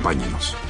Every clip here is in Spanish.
Acompáñenos.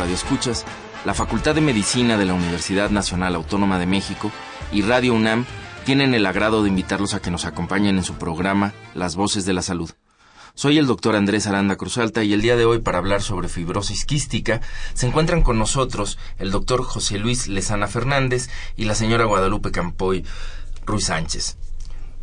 Radioescuchas. La Facultad de Medicina de la Universidad Nacional Autónoma de México y Radio UNAM tienen el agrado de invitarlos a que nos acompañen en su programa Las Voces de la Salud. Soy el doctor Andrés Aranda Cruzalta y el día de hoy para hablar sobre fibrosis quística se encuentran con nosotros el doctor José Luis Lezana Fernández y la señora Guadalupe Campoy Ruiz Sánchez.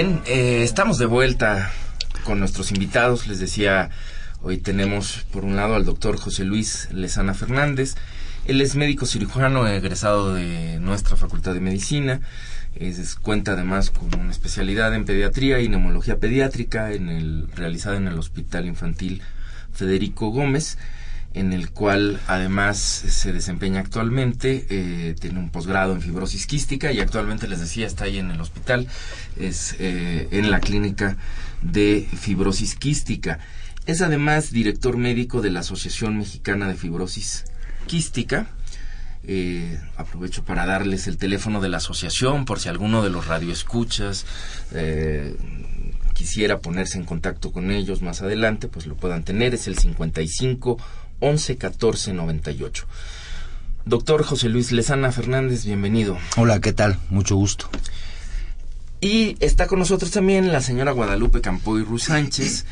Bien, eh, estamos de vuelta con nuestros invitados. Les decía, hoy tenemos por un lado al doctor José Luis Lezana Fernández. Él es médico cirujano egresado de nuestra Facultad de Medicina. Es, cuenta además con una especialidad en pediatría y neumología pediátrica en el, realizada en el Hospital Infantil Federico Gómez en el cual además se desempeña actualmente, eh, tiene un posgrado en fibrosis quística y actualmente les decía está ahí en el hospital, es eh, en la clínica de fibrosis quística. Es además director médico de la Asociación Mexicana de Fibrosis Quística. Eh, aprovecho para darles el teléfono de la asociación por si alguno de los radioescuchas eh, quisiera ponerse en contacto con ellos más adelante, pues lo puedan tener. Es el 55 11 14 98. Doctor José Luis Lezana Fernández, bienvenido. Hola, ¿qué tal? Mucho gusto. Y está con nosotros también la señora Guadalupe Campoy Ruiz Sánchez.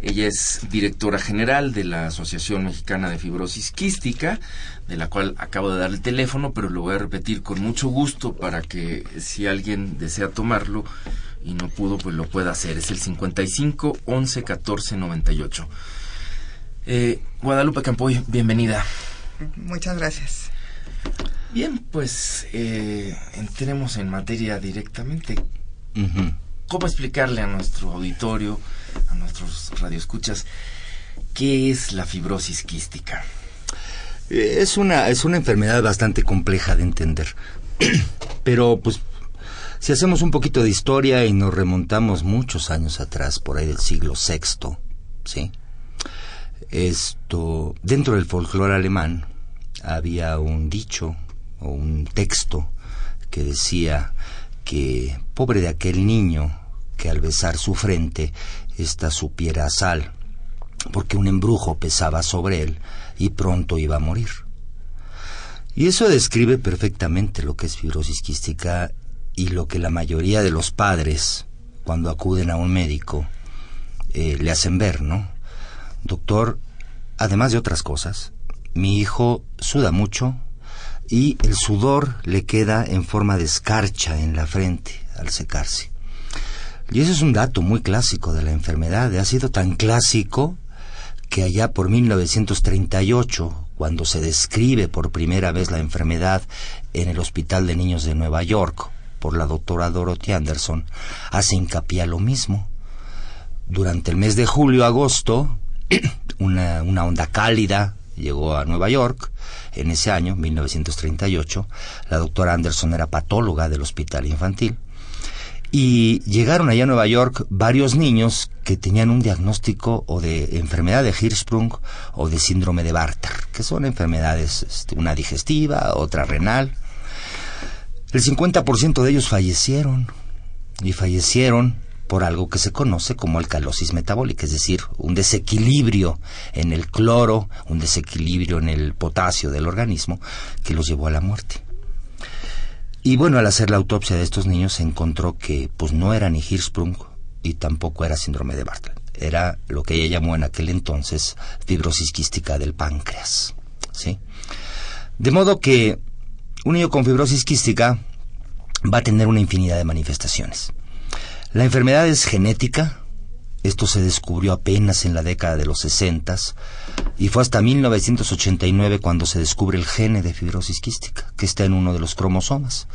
Ella es directora general de la Asociación Mexicana de Fibrosis Quística, de la cual acabo de dar el teléfono, pero lo voy a repetir con mucho gusto para que si alguien desea tomarlo y no pudo, pues lo pueda hacer. Es el 55 11 14 98. Eh, Guadalupe Campoy, bienvenida. Muchas gracias. Bien, pues eh, entremos en materia directamente. ¿Cómo explicarle a nuestro auditorio, a nuestros radioescuchas, qué es la fibrosis quística? Eh, es una, es una enfermedad bastante compleja de entender. Pero, pues, si hacemos un poquito de historia y nos remontamos muchos años atrás, por ahí del siglo VI, ¿sí? Esto, dentro del folclore alemán había un dicho o un texto que decía que pobre de aquel niño que al besar su frente ésta supiera sal, porque un embrujo pesaba sobre él y pronto iba a morir. Y eso describe perfectamente lo que es fibrosis quística y lo que la mayoría de los padres, cuando acuden a un médico, eh, le hacen ver, ¿no? Doctor, además de otras cosas, mi hijo suda mucho y el sudor le queda en forma de escarcha en la frente al secarse. Y ese es un dato muy clásico de la enfermedad. Ha sido tan clásico que allá por 1938, cuando se describe por primera vez la enfermedad en el Hospital de Niños de Nueva York por la doctora Dorothy Anderson, hace hincapié a lo mismo. Durante el mes de julio-agosto, una, una onda cálida llegó a Nueva York en ese año, 1938. La doctora Anderson era patóloga del hospital infantil. Y llegaron allá a Nueva York varios niños que tenían un diagnóstico o de enfermedad de Hirschsprung o de síndrome de Bartter, que son enfermedades, este, una digestiva, otra renal. El 50% de ellos fallecieron. Y fallecieron por algo que se conoce como alcalosis metabólica, es decir, un desequilibrio en el cloro, un desequilibrio en el potasio del organismo que los llevó a la muerte. Y bueno, al hacer la autopsia de estos niños se encontró que pues no era ni Hirschsprung y tampoco era síndrome de Bartlett. Era lo que ella llamó en aquel entonces fibrosis quística del páncreas. ¿sí? De modo que un niño con fibrosis quística va a tener una infinidad de manifestaciones. La enfermedad es genética, esto se descubrió apenas en la década de los 60 y fue hasta 1989 cuando se descubre el gene de fibrosis quística, que está en uno de los cromosomas.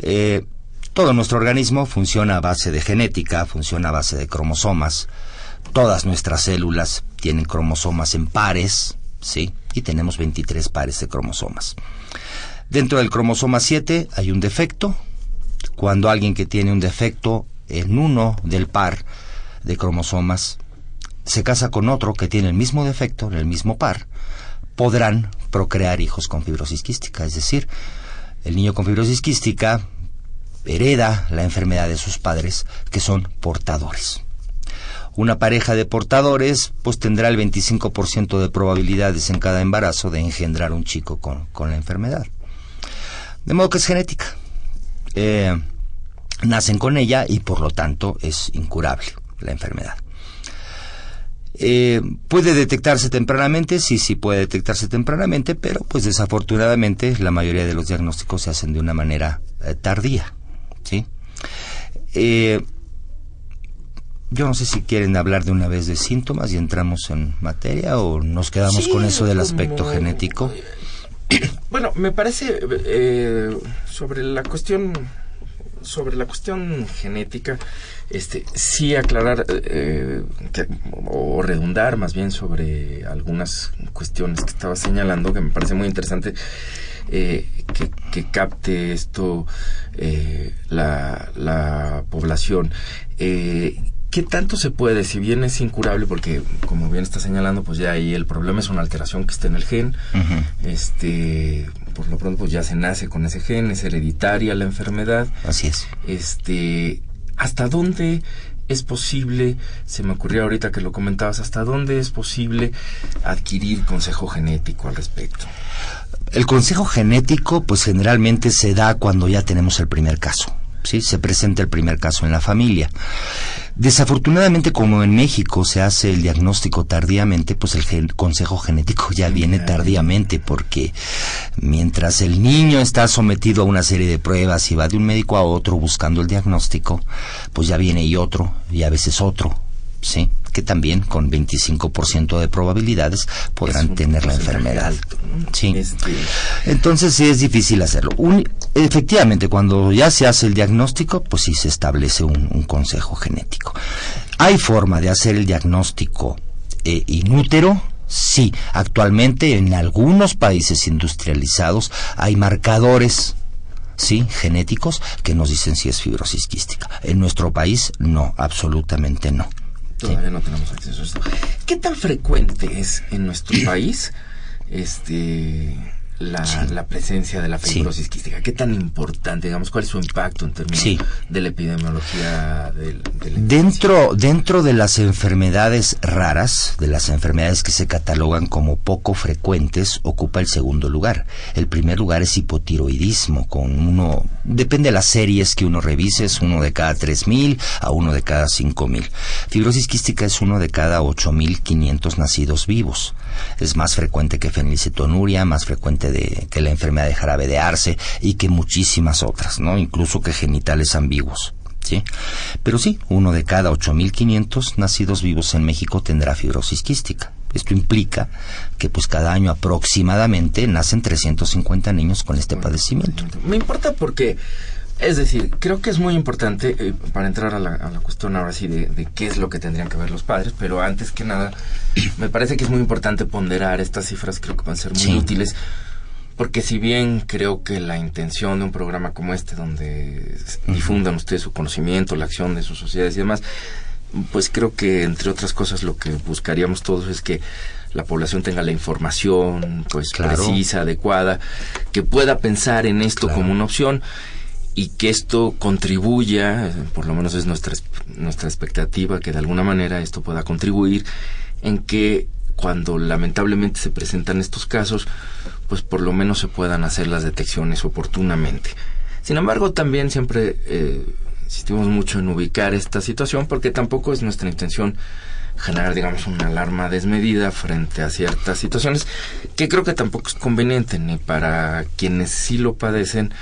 Eh, todo nuestro organismo funciona a base de genética, funciona a base de cromosomas. Todas nuestras células tienen cromosomas en pares, ¿sí? Y tenemos 23 pares de cromosomas. Dentro del cromosoma 7 hay un defecto. Cuando alguien que tiene un defecto en uno del par de cromosomas se casa con otro que tiene el mismo defecto en el mismo par, podrán procrear hijos con fibrosis quística. Es decir, el niño con fibrosis quística hereda la enfermedad de sus padres, que son portadores. Una pareja de portadores pues tendrá el 25% de probabilidades en cada embarazo de engendrar un chico con, con la enfermedad. De modo que es genética. Eh, nacen con ella y por lo tanto es incurable la enfermedad. Eh, ¿Puede detectarse tempranamente? Sí, sí puede detectarse tempranamente, pero pues desafortunadamente la mayoría de los diagnósticos se hacen de una manera eh, tardía. ¿sí? Eh, yo no sé si quieren hablar de una vez de síntomas y entramos en materia o nos quedamos con eso del aspecto genético. Bueno, me parece eh, sobre la cuestión sobre la cuestión genética, este, sí aclarar eh, que- o redundar más bien sobre algunas cuestiones que estaba señalando que me parece muy interesante eh, que, que capte esto eh, la, la población. Eh, ¿Qué tanto se puede, si bien es incurable, porque como bien está señalando, pues ya ahí el problema es una alteración que está en el gen, este, por lo pronto pues ya se nace con ese gen, es hereditaria la enfermedad, Así es. este, ¿hasta dónde es posible, se me ocurrió ahorita que lo comentabas, hasta dónde es posible adquirir consejo genético al respecto? El consejo genético, pues generalmente se da cuando ya tenemos el primer caso. ¿Sí? Se presenta el primer caso en la familia. Desafortunadamente, como en México se hace el diagnóstico tardíamente, pues el gen- consejo genético ya viene tardíamente, porque mientras el niño está sometido a una serie de pruebas y va de un médico a otro buscando el diagnóstico, pues ya viene y otro, y a veces otro, ¿sí? Que también con 25% de probabilidades podrán un tener la enfermedad. alto, ¿no? Sí. Este, Entonces sí es difícil hacerlo. Un- efectivamente, cuando ya se hace el diagnóstico, pues sí se establece un, un consejo genético. ¿Hay forma de hacer el diagnóstico eh, inútero? Sí, actualmente en algunos países industrializados hay marcadores sí, genéticos que nos dicen si es fibrosis quística. En nuestro país no, absolutamente no. Todavía no tenemos acceso a esto. ¿Qué tan frecuente es en nuestro país este la, la presencia de la Sí. fibrosis quística? ¿Qué tan importante, digamos, cuál es su impacto en términos Sí. de la epidemiología del, del- Dentro, dentro de las enfermedades raras, de las enfermedades que se catalogan como poco frecuentes, ocupa el segundo lugar. El primer lugar es hipotiroidismo, con uno, depende de las series que uno revise, es uno de cada 3.000 a uno de cada 5.000. Fibrosis quística es uno de cada 8.500 nacidos vivos. Es más frecuente que fenilcetonuria, más frecuente de, que la enfermedad de jarabe de arce y que muchísimas otras, ¿no? Incluso que genitales ambiguos. ¿sí? Pero sí, uno de cada 8.500 nacidos vivos en México tendrá fibrosis quística. Esto implica que pues cada año aproximadamente nacen 350 niños con este padecimiento. Me importa porque, es decir, creo que es muy importante eh, para entrar a la, a la cuestión ahora sí de, de qué es lo que tendrían que ver los padres, pero antes que nada, me parece que es muy importante ponderar estas cifras, creo que van a ser muy Sí. útiles, porque si bien creo que la intención de un programa como este, donde difundan ustedes su conocimiento, la acción de sus sociedades y demás, pues creo que entre otras cosas lo que buscaríamos todos es que la población tenga la información pues Claro. precisa, adecuada, que pueda pensar en esto Claro. como una opción y que esto contribuya, por lo menos es nuestra es- nuestra expectativa que de alguna manera esto pueda contribuir en que cuando lamentablemente se presentan estos casos, pues por lo menos se puedan hacer las detecciones oportunamente. Sin embargo, también siempre eh, insistimos mucho en ubicar esta situación porque tampoco es nuestra intención generar, digamos, una alarma desmedida frente a ciertas situaciones que creo que tampoco es conveniente ni para quienes sí lo padecen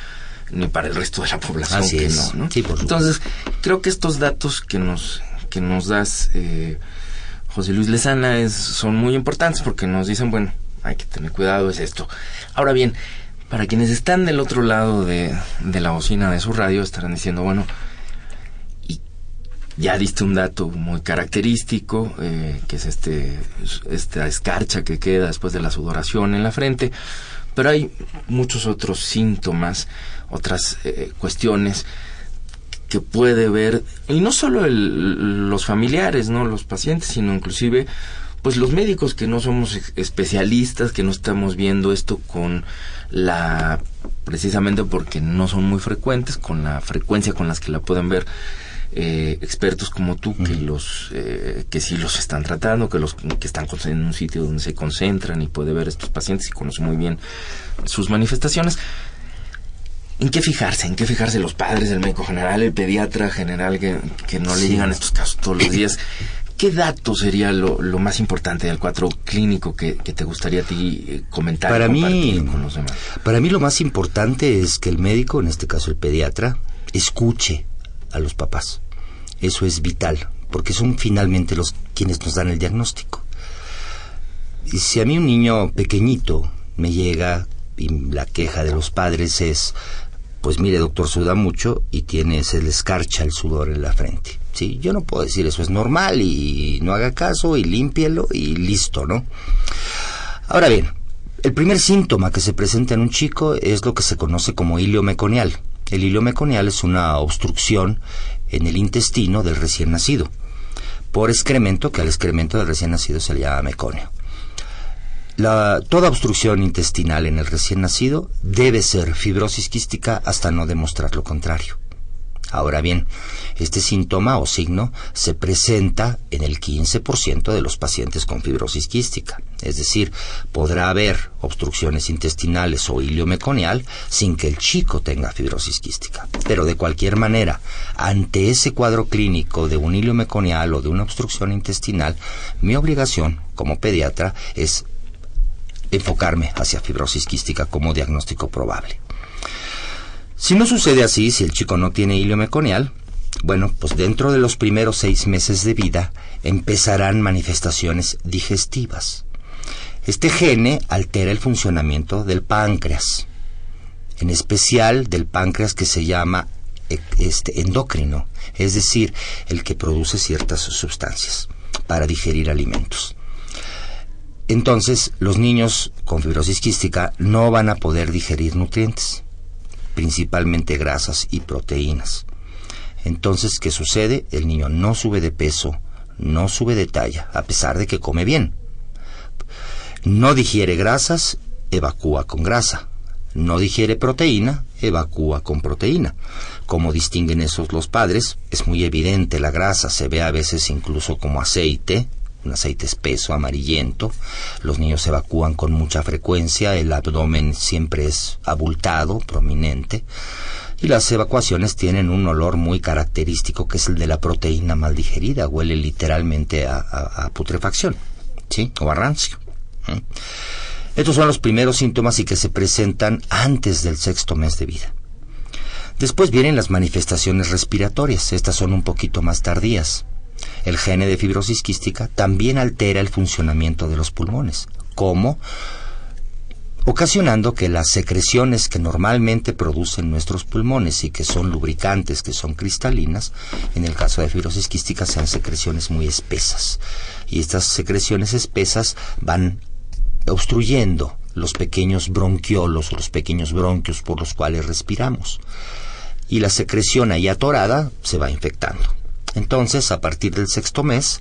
ni para el resto de la población Así que es. no, ¿no? Sí, por. Entonces, creo que estos datos que nos que nos das eh, José Luis Lezana es, son muy importantes porque nos dicen, bueno, hay que tener cuidado, es esto. Ahora bien, para quienes están del otro lado de, de la bocina de su radio, estarán diciendo, bueno, y ya diste un dato muy característico, eh, que es este, esta escarcha que queda después de la sudoración en la frente, pero hay muchos otros síntomas, otras eh, cuestiones que puede ver, y no solo el- los familiares, ¿no? Los pacientes, sino inclusive, pues los médicos que no somos especialistas, que no estamos viendo esto con la, precisamente porque no son muy frecuentes, con la frecuencia con las que la pueden ver eh, expertos como tú, que los, eh, que sí los están tratando, que los que están en un sitio donde se concentran y puede ver a estos pacientes y conoce muy bien sus manifestaciones. ¿En qué fijarse? ¿En qué fijarse los padres, el médico general, el pediatra general que, que no le llegan estos casos todos los días? ¿Qué dato sería lo, lo más importante del cuadro clínico que, que te gustaría a ti eh, comentar? Para mí, con los demás? para mí lo más importante es que el médico, en este caso el pediatra, escuche a los papás. Eso es vital, porque son finalmente los quienes nos dan el diagnóstico. Y si a mí un niño pequeñito me llega y la queja de los padres es, pues mire doctor, suda mucho y tiene, se le escarcha el sudor en la frente. Sí, yo no puedo decir eso es normal y no haga caso y límpielo y listo, ¿no? Ahora bien, el primer síntoma que se presenta en un chico es lo que se conoce como hilio meconial. El hilio meconial es una obstrucción en el intestino del recién nacido por excremento, que al excremento del recién nacido se le llama meconio. La, toda obstrucción intestinal en el recién nacido debe ser fibrosis quística hasta no demostrar lo contrario. Ahora bien, este síntoma o signo se presenta en el 15% de los pacientes con fibrosis quística. Es decir, podrá haber obstrucciones intestinales o hilio meconial sin que el chico tenga fibrosis quística. Pero de cualquier manera, ante ese cuadro clínico de un hilio meconial o de una obstrucción intestinal, mi obligación como pediatra es enfocarme hacia fibrosis quística como diagnóstico probable. Si no sucede así, si el chico no tiene hilio meconial, bueno, pues dentro de los primeros seis meses de vida empezarán manifestaciones digestivas. Este gene altera el funcionamiento del páncreas, en especial del páncreas que se llama e, este, endocrino, es decir, el que produce ciertas sustancias para digerir alimentos. Entonces, los niños con fibrosis quística no van a poder digerir nutrientes principalmente grasas y proteínas. Entonces, ¿qué sucede? El niño no sube de peso, no sube de talla, a pesar de que come bien. No digiere grasas, evacúa con grasa. No digiere proteína, evacúa con proteína. Como distinguen esos los padres, es muy evidente la grasa, se ve a veces incluso como aceite, un aceite espeso, amarillento. Los niños evacúan con mucha frecuencia, el abdomen siempre es abultado, prominente. Y las evacuaciones tienen un olor muy característico que es el de la proteína mal digerida, huele literalmente a, putrefacción, ¿sí? O a rancio. Estos son los primeros síntomas y que se presentan antes del sexto mes de vida. Después vienen las manifestaciones respiratorias, estas son un poquito más tardías. El gene de fibrosis quística también altera el funcionamiento de los pulmones. ¿Cómo? ocasionando que las secreciones que normalmente producen nuestros pulmones y que son lubricantes, que son cristalinas, en el caso de fibrosis quística sean secreciones muy espesas. Y estas secreciones espesas van obstruyendo los pequeños bronquiolos los pequeños bronquios por los cuales respiramos. Y la secreción ahí atorada se va infectando. Entonces, a partir del sexto mes,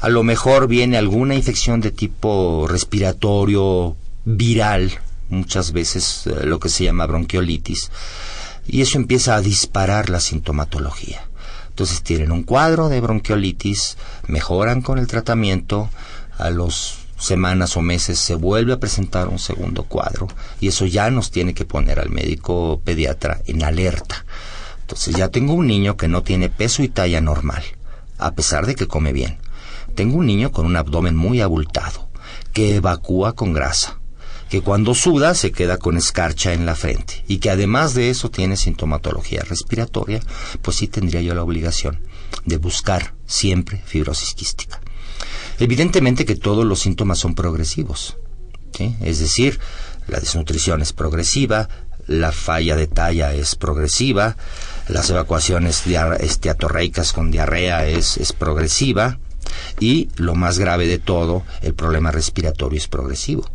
a lo mejor viene alguna infección de tipo respiratorio, viral, muchas veces eh, lo que se llama bronquiolitis, y eso empieza a disparar la sintomatología. Entonces tienen un cuadro de bronquiolitis, mejoran con el tratamiento, a los semanas o meses se vuelve a presentar un segundo cuadro y eso ya nos tiene que poner al médico pediatra en alerta entonces ya tengo un niño que no tiene peso y talla normal, a pesar de que come bien. Tengo un niño con un abdomen muy abultado, que evacúa con grasa, que cuando suda se queda con escarcha en la frente y que además de eso tiene sintomatología respiratoria, pues sí tendría yo la obligación de buscar siempre fibrosis quística. Evidentemente que todos los síntomas son progresivos, es decir, la desnutrición es progresiva, la falla de talla es progresiva, las evacuaciones esteatorreicas con diarrea es, es progresiva y lo más grave de todo, el problema respiratorio es progresivo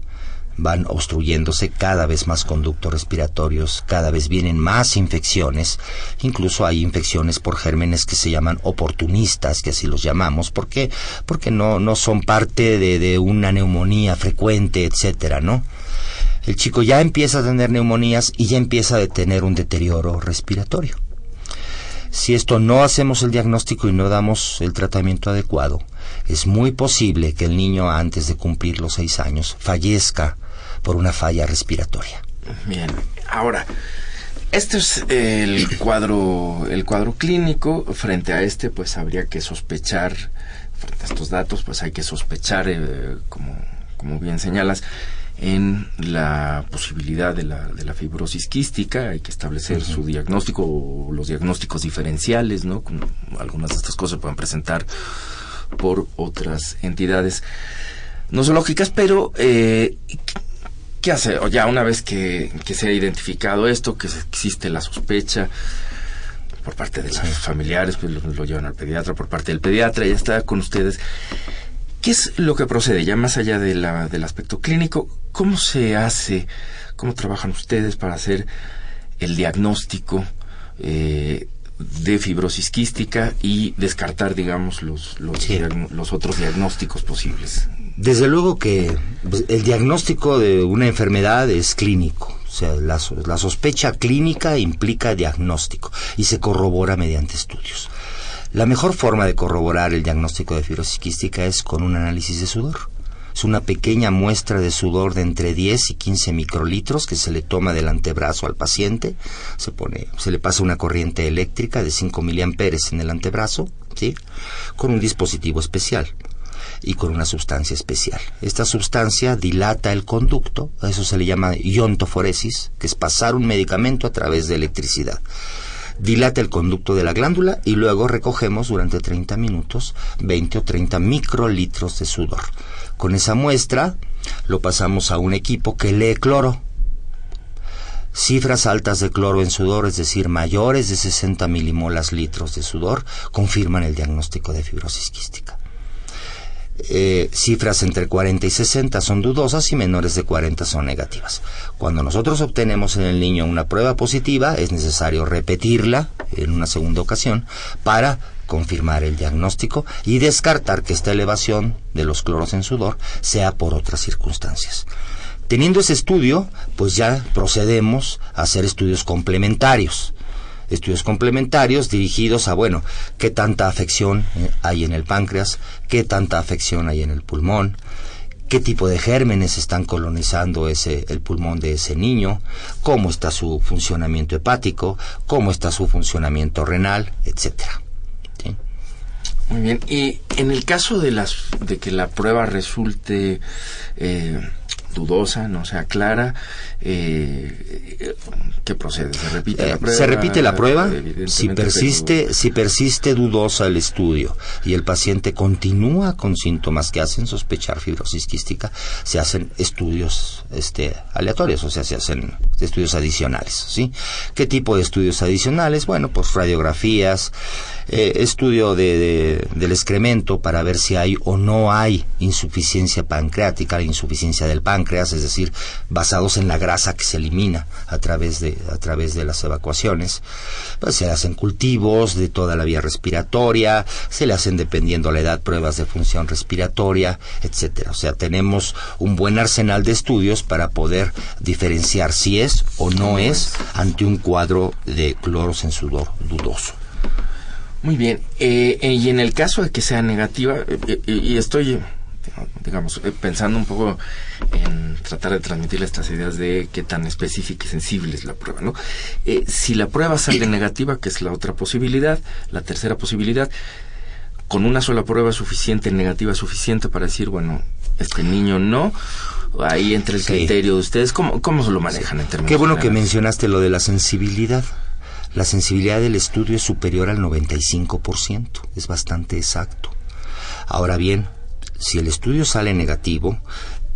van obstruyéndose cada vez más conductos respiratorios, cada vez vienen más infecciones, incluso hay infecciones por gérmenes que se llaman oportunistas, que así los llamamos, ¿por qué? Porque no, no son parte de, de una neumonía frecuente, etcétera, ¿no? El chico ya empieza a tener neumonías y ya empieza a tener un deterioro respiratorio. Si esto no hacemos el diagnóstico y no damos el tratamiento adecuado, es muy posible que el niño antes de cumplir los seis años fallezca por una falla respiratoria. Bien, ahora, este es el cuadro, el cuadro clínico. Frente a este, pues habría que sospechar, frente a estos datos, pues hay que sospechar, eh, como, como bien señalas, en la posibilidad de la, de la fibrosis quística, hay que establecer su diagnóstico o los diagnósticos diferenciales, ¿no? algunas de estas cosas se pueden presentar por otras entidades nosológicas, pero eh, ¿Qué hace? O ya una vez que, que se ha identificado esto, que existe la sospecha por parte de los familiares, pues lo, lo llevan al pediatra, por parte del pediatra, ya está con ustedes. ¿Qué es lo que procede? Ya más allá de la, del aspecto clínico, ¿cómo se hace, cómo trabajan ustedes para hacer el diagnóstico eh, de fibrosis quística y descartar, digamos, los, los, Sí. los otros diagnósticos posibles? Desde luego que pues, el diagnóstico de una enfermedad es clínico. O sea, la, la sospecha clínica implica diagnóstico y se corrobora mediante estudios. La mejor forma de corroborar el diagnóstico de fibrosis quística es con un análisis de sudor. Es una pequeña muestra de sudor de entre 10 y 15 microlitros que se le toma del antebrazo al paciente. Se pone, se le pasa una corriente eléctrica de 5 miliamperes en el antebrazo, ¿sí? Con un dispositivo especial y con una sustancia especial. Esta sustancia dilata el conducto, a eso se le llama iontoforesis, que es pasar un medicamento a través de electricidad. Dilata el conducto de la glándula y luego recogemos durante 30 minutos 20 o 30 microlitros de sudor. Con esa muestra lo pasamos a un equipo que lee cloro. Cifras altas de cloro en sudor, es decir, mayores de 60 milimolas litros de sudor, confirman el diagnóstico de fibrosis quística. Eh, cifras entre 40 y 60 son dudosas y menores de 40 son negativas. Cuando nosotros obtenemos en el niño una prueba positiva, es necesario repetirla en una segunda ocasión para confirmar el diagnóstico y descartar que esta elevación de los cloros en sudor sea por otras circunstancias. Teniendo ese estudio, pues ya procedemos a hacer estudios complementarios estudios complementarios dirigidos a, bueno, qué tanta afección eh, hay en el páncreas, qué tanta afección hay en el pulmón, qué tipo de gérmenes están colonizando ese, el pulmón de ese niño, cómo está su funcionamiento hepático, cómo está su funcionamiento renal, etcétera. Muy bien. Y en el caso de las de que la prueba resulte eh, dudosa, no sea clara, eh, ¿qué procede? ¿Se repite Eh, la prueba? se repite la prueba si persiste si persiste dudosa el estudio y el paciente continúa con síntomas que hacen sospechar fibrosis quística se hacen estudios este aleatorios o sea se hacen estudios adicionales sí qué tipo de estudios adicionales bueno pues radiografías eh, estudio de, de- del excremento para ver si hay o no hay insuficiencia pancreática insuficiencia del páncreas es decir basados en la grasa que se elimina a través de a través de las evacuaciones pues se hacen cultivos de toda la vía respiratoria se le hacen dependiendo la edad pruebas de función respiratoria etcétera. O sea tenemos un buen arsenal de estudios para poder diferenciar si es o no es ante un cuadro de cloros en sudor dudoso. Muy bien. Eh, eh, y en el caso de que sea negativa, eh, y estoy, digamos, eh, pensando un poco en tratar de transmitir estas ideas de qué tan específica y sensible es la prueba, ¿no? Eh, si la prueba sale negativa, que es la otra posibilidad, la tercera posibilidad, con una sola prueba suficiente, negativa suficiente para decir, bueno, este niño no, ahí entre el Sí. criterio de ustedes, ¿cómo, cómo se lo manejan en términos Qué bueno que mencionaste lo de la sensibilidad. La sensibilidad del estudio es superior al 95%, es bastante exacto. Ahora bien, si el estudio sale negativo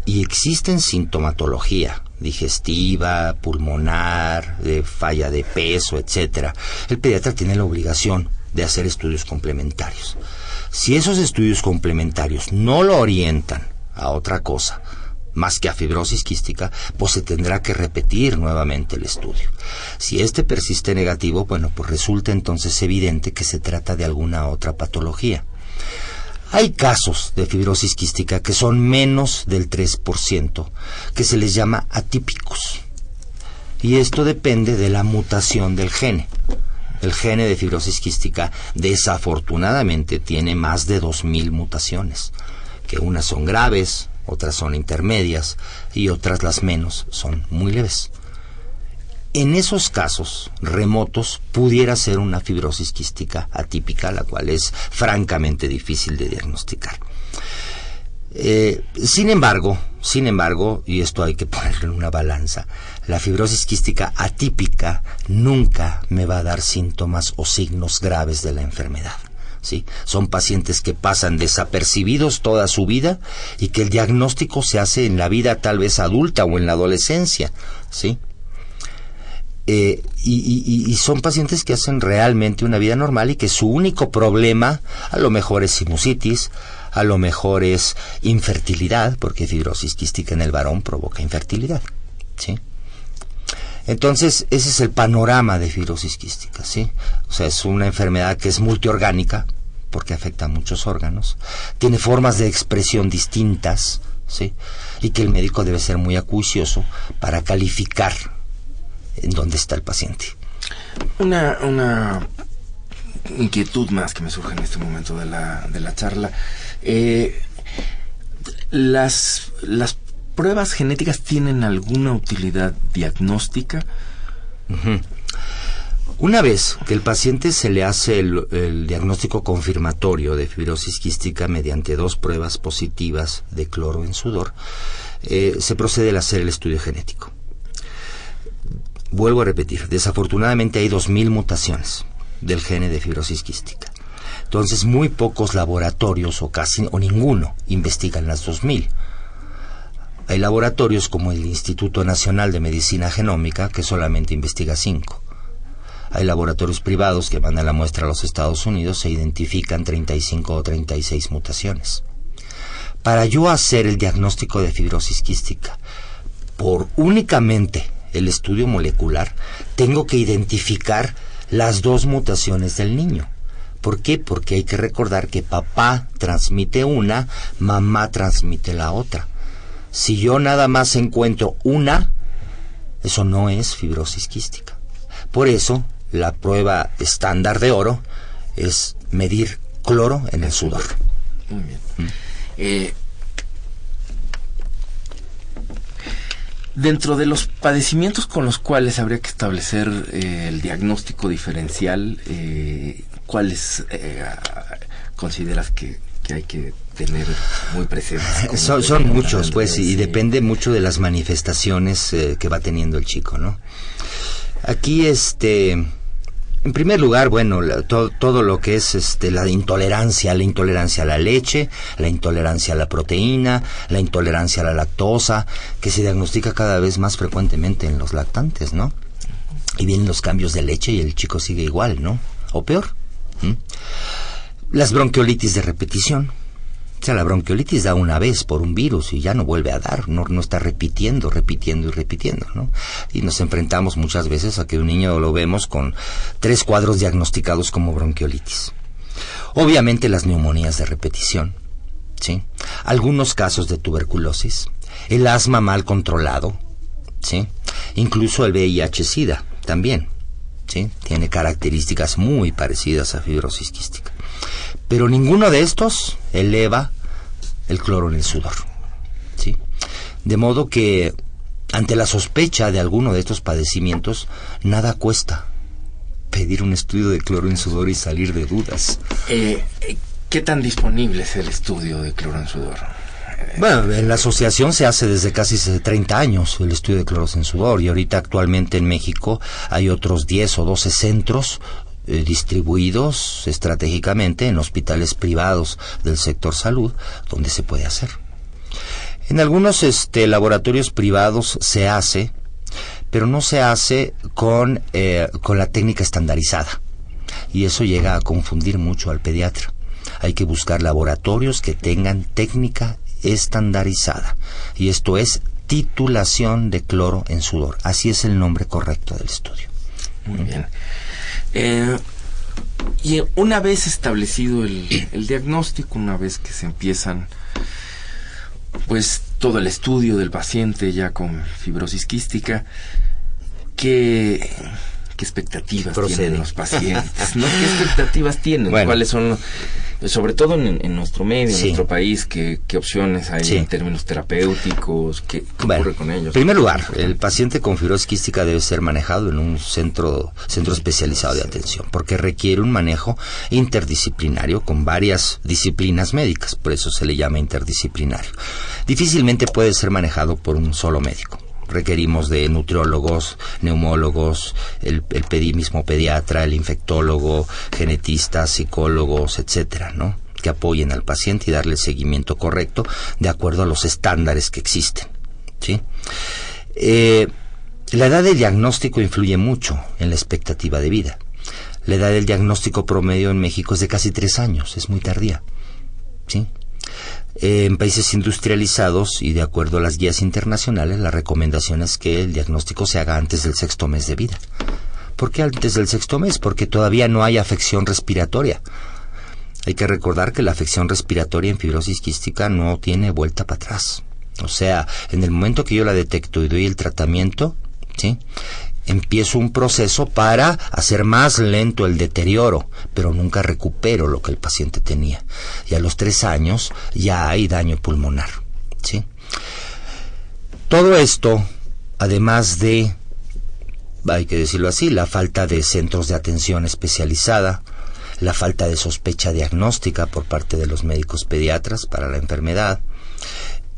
y existen sintomatología digestiva, pulmonar, de falla de peso, etcétera, el pediatra tiene la obligación de hacer estudios complementarios. Si esos estudios complementarios no lo orientan a otra cosa, más que a fibrosis quística, pues se tendrá que repetir nuevamente el estudio. Si este persiste negativo, bueno, pues resulta entonces evidente que se trata de alguna otra patología. Hay casos de fibrosis quística que son menos del 3%, que se les llama atípicos. Y esto depende de la mutación del gene. El gene de fibrosis quística desafortunadamente tiene más de 2.000 mutaciones, que unas son graves, otras son intermedias y otras las menos son muy leves. En esos casos remotos pudiera ser una fibrosis quística atípica, la cual es francamente difícil de diagnosticar. Eh, sin embargo, sin embargo, y esto hay que ponerlo en una balanza, la fibrosis quística atípica nunca me va a dar síntomas o signos graves de la enfermedad. ¿sí? Son pacientes que pasan desapercibidos toda su vida y que el diagnóstico se hace en la vida tal vez adulta o en la adolescencia, ¿sí? Eh, y, son pacientes que hacen realmente una vida normal y que su único problema a lo mejor es sinusitis, a lo mejor es infertilidad, porque fibrosis quística en el varón provoca infertilidad, ¿sí? Entonces, ese es el panorama de fibrosis quística, ¿sí? O sea, es una enfermedad que es multiorgánica, porque afecta a muchos órganos, tiene formas de expresión distintas, ¿sí? Y que el médico debe ser muy acuicioso para calificar en dónde está el paciente. Una, una inquietud más que me surge en este momento de la, de la charla. Eh, las, las pruebas genéticas tienen alguna utilidad diagnóstica? Una vez que el paciente se le hace el, diagnóstico confirmatorio de fibrosis quística mediante dos pruebas positivas de cloro en sudor, eh, se procede a hacer el estudio genético. Vuelvo a repetir, desafortunadamente hay 2.000 mutaciones del gene de fibrosis quística. Entonces, muy pocos laboratorios o casi o ninguno investigan las 2.000. Hay laboratorios como el Instituto Nacional de Medicina Genómica que solamente investiga cinco. Hay laboratorios privados que mandan la muestra a los Estados Unidos e identifican 35 o 36 mutaciones. Para yo hacer el diagnóstico de fibrosis quística por únicamente el estudio molecular, tengo que identificar las dos mutaciones del niño. ¿Por qué? Porque hay que recordar que papá transmite una, mamá transmite la otra. Si yo nada más encuentro una, eso no es fibrosis quística. Por eso, la prueba estándar de oro es medir cloro en el sudor. Muy bien. ¿Mm? Eh, dentro de los padecimientos con los cuales habría que establecer eh, el diagnóstico diferencial, eh, ¿cuáles consideras que, que hay que tener muy presentes. Son, muchos, pues, y depende mucho de las manifestaciones eh, que va teniendo el chico, ¿no? Aquí, este, en primer lugar, bueno, todo, lo que es este, la intolerancia, la intolerancia a la leche, la intolerancia a la proteína, la intolerancia a la lactosa, que se diagnostica cada vez más frecuentemente en los lactantes, ¿no? Y vienen los cambios de leche y el chico sigue igual, ¿no? O peor. Las bronquiolitis de repetición, o sea, la bronquiolitis da una vez por un virus y ya no vuelve a dar, no, no está repitiendo, repitiendo y repitiendo, ¿no? Y nos enfrentamos muchas veces a que un niño lo vemos con tres cuadros diagnosticados como bronquiolitis. Obviamente las neumonías de repetición, ¿sí? Algunos casos de tuberculosis, el asma mal controlado, ¿sí? Incluso el VIH-Sida también, ¿sí? Tiene características muy parecidas a fibrosis quística. Pero ninguno de estos eleva el cloro en el sudor. ¿sí? De modo que ante la sospecha de alguno de estos padecimientos, nada cuesta pedir un estudio de cloro en sudor y salir de dudas. Eh, ¿Qué tan disponible es el estudio de cloro en sudor? Bueno, en la asociación se hace desde casi 30 años el estudio de cloro en sudor y ahorita actualmente en México hay otros 10 o 12 centros eh, distribuidos estratégicamente en hospitales privados del sector salud donde se puede hacer. En algunos este, laboratorios privados se hace, pero no se hace con, eh, con la técnica estandarizada. Y eso llega a confundir mucho al pediatra. Hay que buscar laboratorios que tengan técnica estandarizada. Y esto es titulación de cloro en sudor. Así es el nombre correcto del estudio. Muy bien. Eh, y una vez establecido el, diagnóstico, una vez que se empiezan, pues todo el estudio del paciente ya con fibrosis quística, ¿qué, qué expectativas tienen los pacientes? ¿no? ¿Qué expectativas tienen? ¿Cuáles son sobre todo en, nuestro medio, en nuestro país, ¿qué, opciones hay en términos terapéuticos? ¿Qué, ocurre con ellos? En primer lugar, el paciente con fibrosis quística debe ser manejado en un centro, centro especializado de atención, porque requiere un manejo interdisciplinario con varias disciplinas médicas, por eso se le llama interdisciplinario. Difícilmente puede ser manejado por un solo médico. Requerimos de nutriólogos, neumólogos, el, el mismo pediatra, el infectólogo, genetistas, psicólogos, etcétera, ¿no? Que apoyen al paciente y darle el seguimiento correcto de acuerdo a los estándares que existen, ¿sí? Eh, la edad del diagnóstico influye mucho en la expectativa de vida. La edad del diagnóstico promedio en México es de casi tres años, es muy tardía. ¿sí? En países industrializados y de acuerdo a las guías internacionales, la recomendación es que el diagnóstico se haga antes del sexto mes de vida. ¿Por qué antes del sexto mes? Porque todavía no hay afección respiratoria. Hay que recordar que la afección respiratoria en fibrosis quística no tiene vuelta para atrás. O sea, en el momento que yo la detecto y doy el tratamiento, ¿sí? Empiezo un proceso para hacer más lento el deterioro, pero nunca recupero lo que el paciente tenía. Y a los tres años ya hay daño pulmonar. ¿sí? Todo esto, además de, hay que decirlo así, la falta de centros de atención especializada, la falta de sospecha diagnóstica por parte de los médicos pediatras para la enfermedad,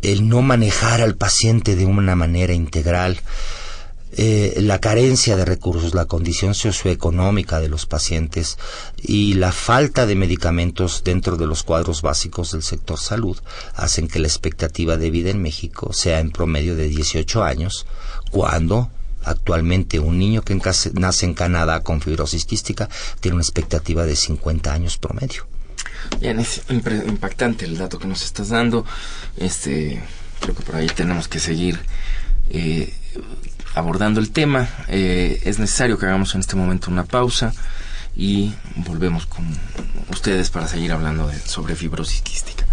el no manejar al paciente de una manera integral, eh, la carencia de recursos, la condición socioeconómica de los pacientes y la falta de medicamentos dentro de los cuadros básicos del sector salud hacen que la expectativa de vida en México sea en promedio de 18 años, cuando actualmente un niño que nace en Canadá con fibrosis quística tiene una expectativa de 50 años promedio. Bien, es impactante el dato que nos estás dando. Este, creo que por ahí tenemos que seguir eh, abordando el tema. Eh, es necesario que hagamos en este momento una pausa y volvemos con ustedes para seguir hablando sobre fibrosis quística.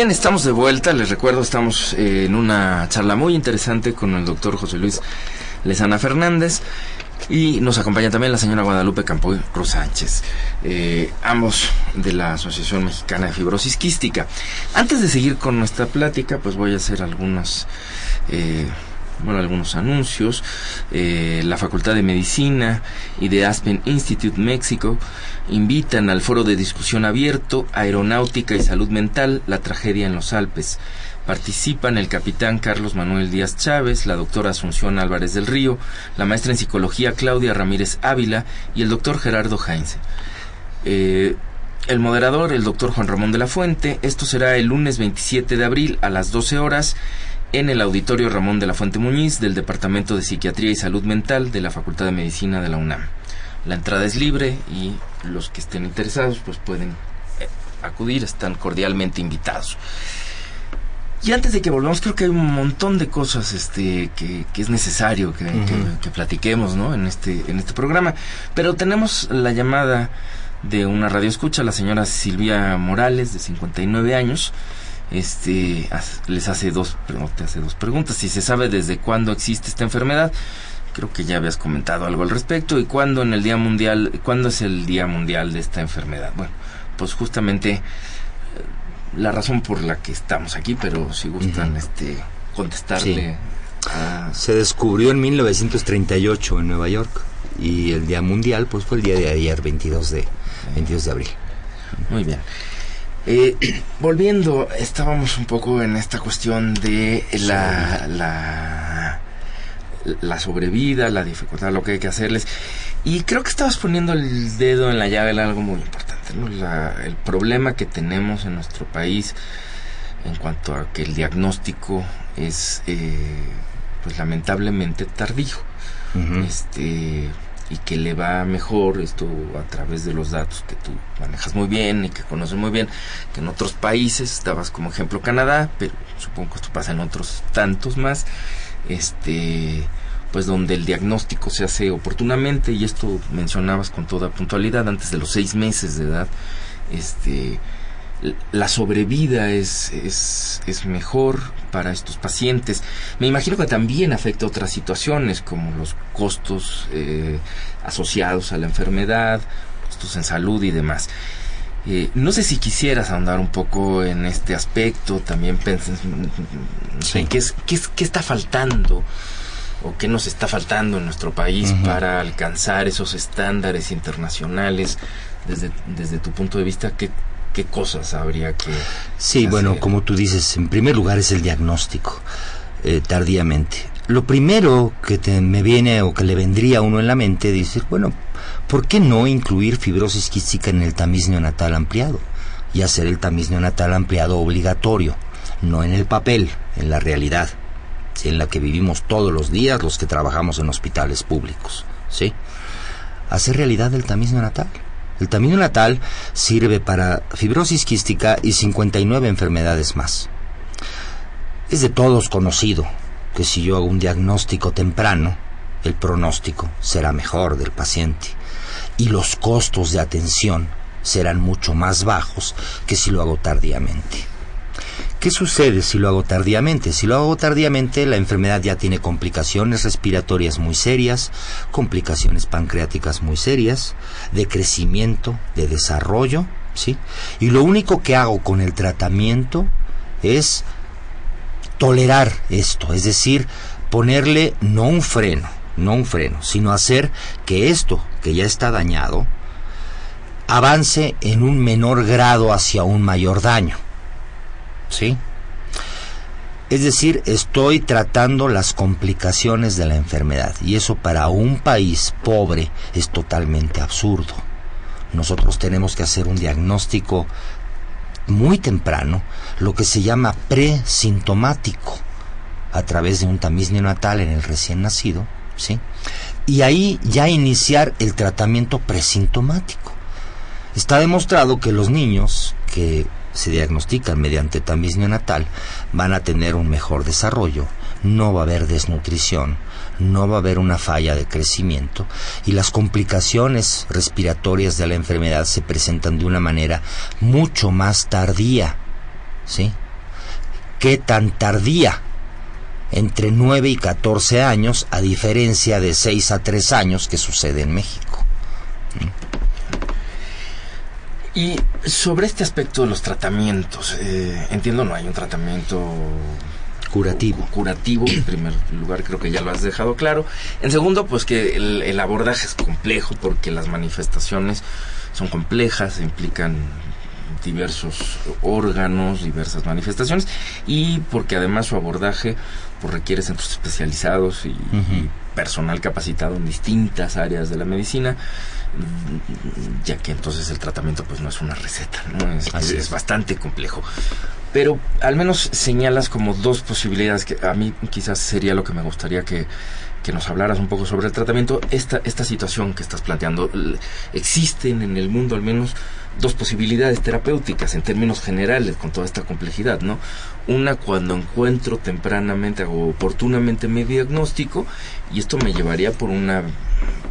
Bien, estamos de vuelta. Les recuerdo, estamos eh, en una charla muy interesante con el doctor José Luis Lezana Fernández. Y nos acompaña también la señora Guadalupe Campoy Cruz Sánchez, eh, ambos de la Asociación Mexicana de Fibrosis Quística. Antes de seguir con nuestra plática, pues voy a hacer algunos, eh, bueno, algunos anuncios. Eh, la Facultad de Medicina y de Aspen Institute México invitan al foro de discusión abierto Aeronáutica y Salud Mental, la tragedia en los Alpes. Participan el capitán Carlos Manuel Díaz Chávez, la doctora Asunción Álvarez del Río, la maestra en psicología Claudia Ramírez Ávila y el doctor Gerardo Heinze. Eh, el moderador, el doctor Juan Ramón de la Fuente. Esto será el lunes 27 de abril a las 12 horas en el auditorio Ramón de la Fuente Muñiz del Departamento de Psiquiatría y Salud Mental de la Facultad de Medicina de la UNAM. La entrada es libre y los que estén interesados pues pueden eh, acudir, están cordialmente invitados. Y antes de que volvamos, creo que hay un montón de cosas este, que, que es necesario que, que- que platiquemos ¿no? en, este, en este programa. Pero tenemos la llamada de una radio escucha, la señora Silvia Morales, de 59 años. Este, les hace dos, te hace dos preguntas. Si se sabe desde cuándo existe esta enfermedad, creo que ya habías comentado algo al respecto. ¿Y cuándo en el Día Mundial, cuándo es el Día Mundial de esta enfermedad? Bueno, pues justamente la razón por la que estamos aquí, pero si gustan este contestarle a Se descubrió en 1938 en Nueva York y el Día Mundial pues fue el día de ayer, 22 de, 22 de abril. Muy bien. Eh, volviendo, estábamos un poco en esta cuestión de la, la, la sobrevida, la dificultad, lo que hay que hacerles. Y creo que estabas poniendo el dedo en la llave en algo muy importante, ¿no? La- el problema que tenemos en nuestro país en cuanto a que el diagnóstico es, eh, pues lamentablemente tardío este y que le va mejor esto a través de los datos que tú manejas muy bien y que conoces muy bien que en otros países estabas como ejemplo Canadá pero supongo que esto pasa en otros tantos más este pues donde el diagnóstico se hace oportunamente y esto mencionabas con toda puntualidad antes de los seis meses de edad este la sobrevida es, es, es mejor para estos pacientes. Me imagino que también afecta otras situaciones como los costos eh, asociados a la enfermedad, costos en salud y demás. Eh, no sé si quisieras ahondar un poco en este aspecto, también pensas Sí. qué, es, qué, es- qué está faltando o qué nos está faltando en nuestro país para alcanzar esos estándares internacionales desde, desde tu punto de vista, ¿qué, qué cosas habría que... Sí, bueno, como tú dices, en primer lugar es el diagnóstico, eh, tardíamente. Lo primero que te- me viene o que le vendría a uno en la mente, dices, bueno, ¿por qué no incluir fibrosis quística en el tamiz neonatal ampliado? Y hacer el tamiz neonatal ampliado obligatorio, no en el papel, en la realidad, ¿sí? en la que vivimos todos los días los que trabajamos en hospitales públicos, ¿sí? Hacer realidad el tamiz neonatal. El tamiz neonatal sirve para fibrosis quística y 59 enfermedades más. Es de todos conocido que si yo hago un diagnóstico temprano, el pronóstico será mejor del paciente y los costos de atención serán mucho más bajos que si lo hago tardíamente. ¿Qué sucede si lo hago tardíamente? Si lo hago tardíamente, la enfermedad ya tiene complicaciones respiratorias muy serias, complicaciones pancreáticas muy serias, de crecimiento, de desarrollo, ¿sí? Y lo único que hago con el tratamiento es tolerar esto, es decir, ponerle no un freno, no un freno, sino hacer que esto, que ya está dañado, avance en un menor grado hacia un mayor daño. ¿Sí? Es decir, estoy tratando las complicaciones de la enfermedad y eso para un país pobre es totalmente absurdo. Nosotros tenemos que hacer un diagnóstico muy temprano, lo que se llama presintomático, a través de un tamiz neonatal en el recién nacido, ¿sí? Y ahí ya iniciar el tratamiento presintomático. Está demostrado que los niños que se diagnostican mediante tamiz neonatal van a tener un mejor desarrollo, no va a haber desnutrición, no va a haber una falla de crecimiento y las complicaciones respiratorias de la enfermedad se presentan de una manera mucho más tardía, ¿sí? ¿Qué tan tardía? entre 9 y 14 años, a diferencia de 6 a 3 años que sucede en México. Y sobre este aspecto de los tratamientos, eh, entiendo no hay un tratamiento Curativo. curativo, en primer lugar creo que ya lo has dejado claro. En segundo, pues que el, el abordaje es complejo porque las manifestaciones son complejas, implican diversos órganos, diversas manifestaciones y porque además su abordaje pues, requiere centros especializados y, y personal capacitado en distintas áreas de la medicina ya que entonces el tratamiento pues no es una receta, ¿no? Es, es es. bastante complejo. Pero al menos señalas como dos posibilidades que a mí quizás sería lo que me gustaría que, que nos hablaras un poco sobre el tratamiento. Esta, esta situación que estás planteando, existen en el mundo al menos dos posibilidades terapéuticas en términos generales con toda esta complejidad, ¿no? Una cuando encuentro tempranamente o oportunamente mi diagnóstico y esto me llevaría por una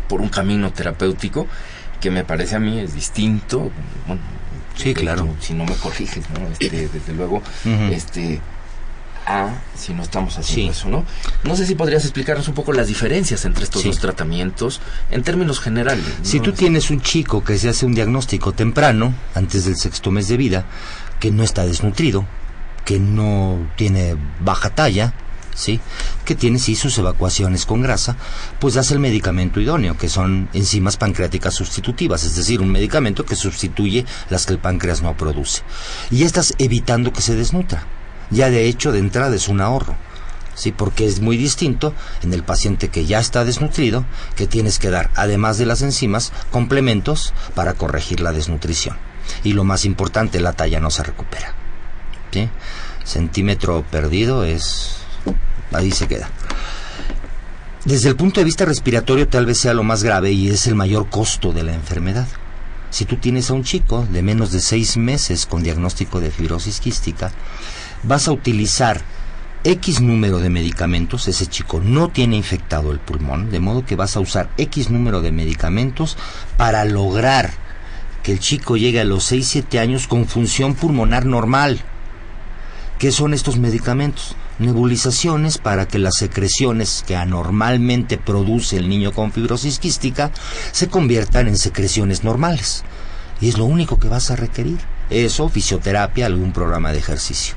por un camino terapéutico que me parece a mí es distinto, bueno, Sí, claro. tú, si no me corriges, ¿no? Este, desde luego, este a si no estamos haciendo Sí. eso, ¿no? No sé si podrías explicarnos un poco las diferencias entre estos Sí. dos tratamientos en términos generales. Si ¿no? tú tienes un chico que se hace un diagnóstico temprano, antes del sexto mes de vida, que no está desnutrido, que no tiene baja talla, ¿sí? Que tiene sí sus evacuaciones con grasa, pues das el medicamento idóneo, que son enzimas pancreáticas sustitutivas, es decir, un medicamento que sustituye las que el páncreas no produce. Y estás evitando que se desnutra. Ya de hecho, de entrada es un ahorro. Sí, porque es muy distinto en el paciente que ya está desnutrido, que tienes que dar, además de las enzimas, complementos para corregir la desnutrición. Y lo más importante, la talla no se recupera. Centímetro perdido es... ahí se queda. Desde el punto de vista respiratorio tal vez sea lo más grave y es el mayor costo de la enfermedad. Si tú tienes a un chico de menos de seis meses con diagnóstico de fibrosis quística, vas a utilizar X número de medicamentos, ese chico no tiene infectado el pulmón, de modo que vas a usar X número de medicamentos para lograr que el chico llegue a los 6-7 años con función pulmonar normal. ¿Qué son estos medicamentos? Nebulizaciones para que las secreciones que anormalmente produce el niño con fibrosis quística se conviertan en secreciones normales. Y es lo único que vas a requerir. Eso, fisioterapia, algún programa de ejercicio.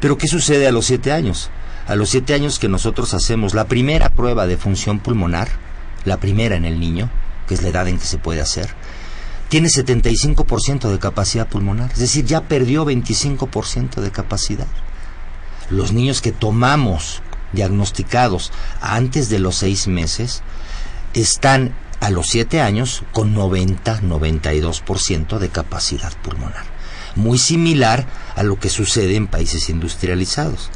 Pero ¿qué sucede a los 7 años? A los 7 años que nosotros hacemos la primera prueba de función pulmonar, la primera en el niño, que es la edad en que se puede hacer, tiene 75% de capacidad pulmonar, es decir, ya perdió 25% de capacidad. Los niños que tomamos diagnosticados antes de los 6 meses están a los 7 años con 90-92% de capacidad pulmonar. Muy similar a lo que sucede en países industrializados.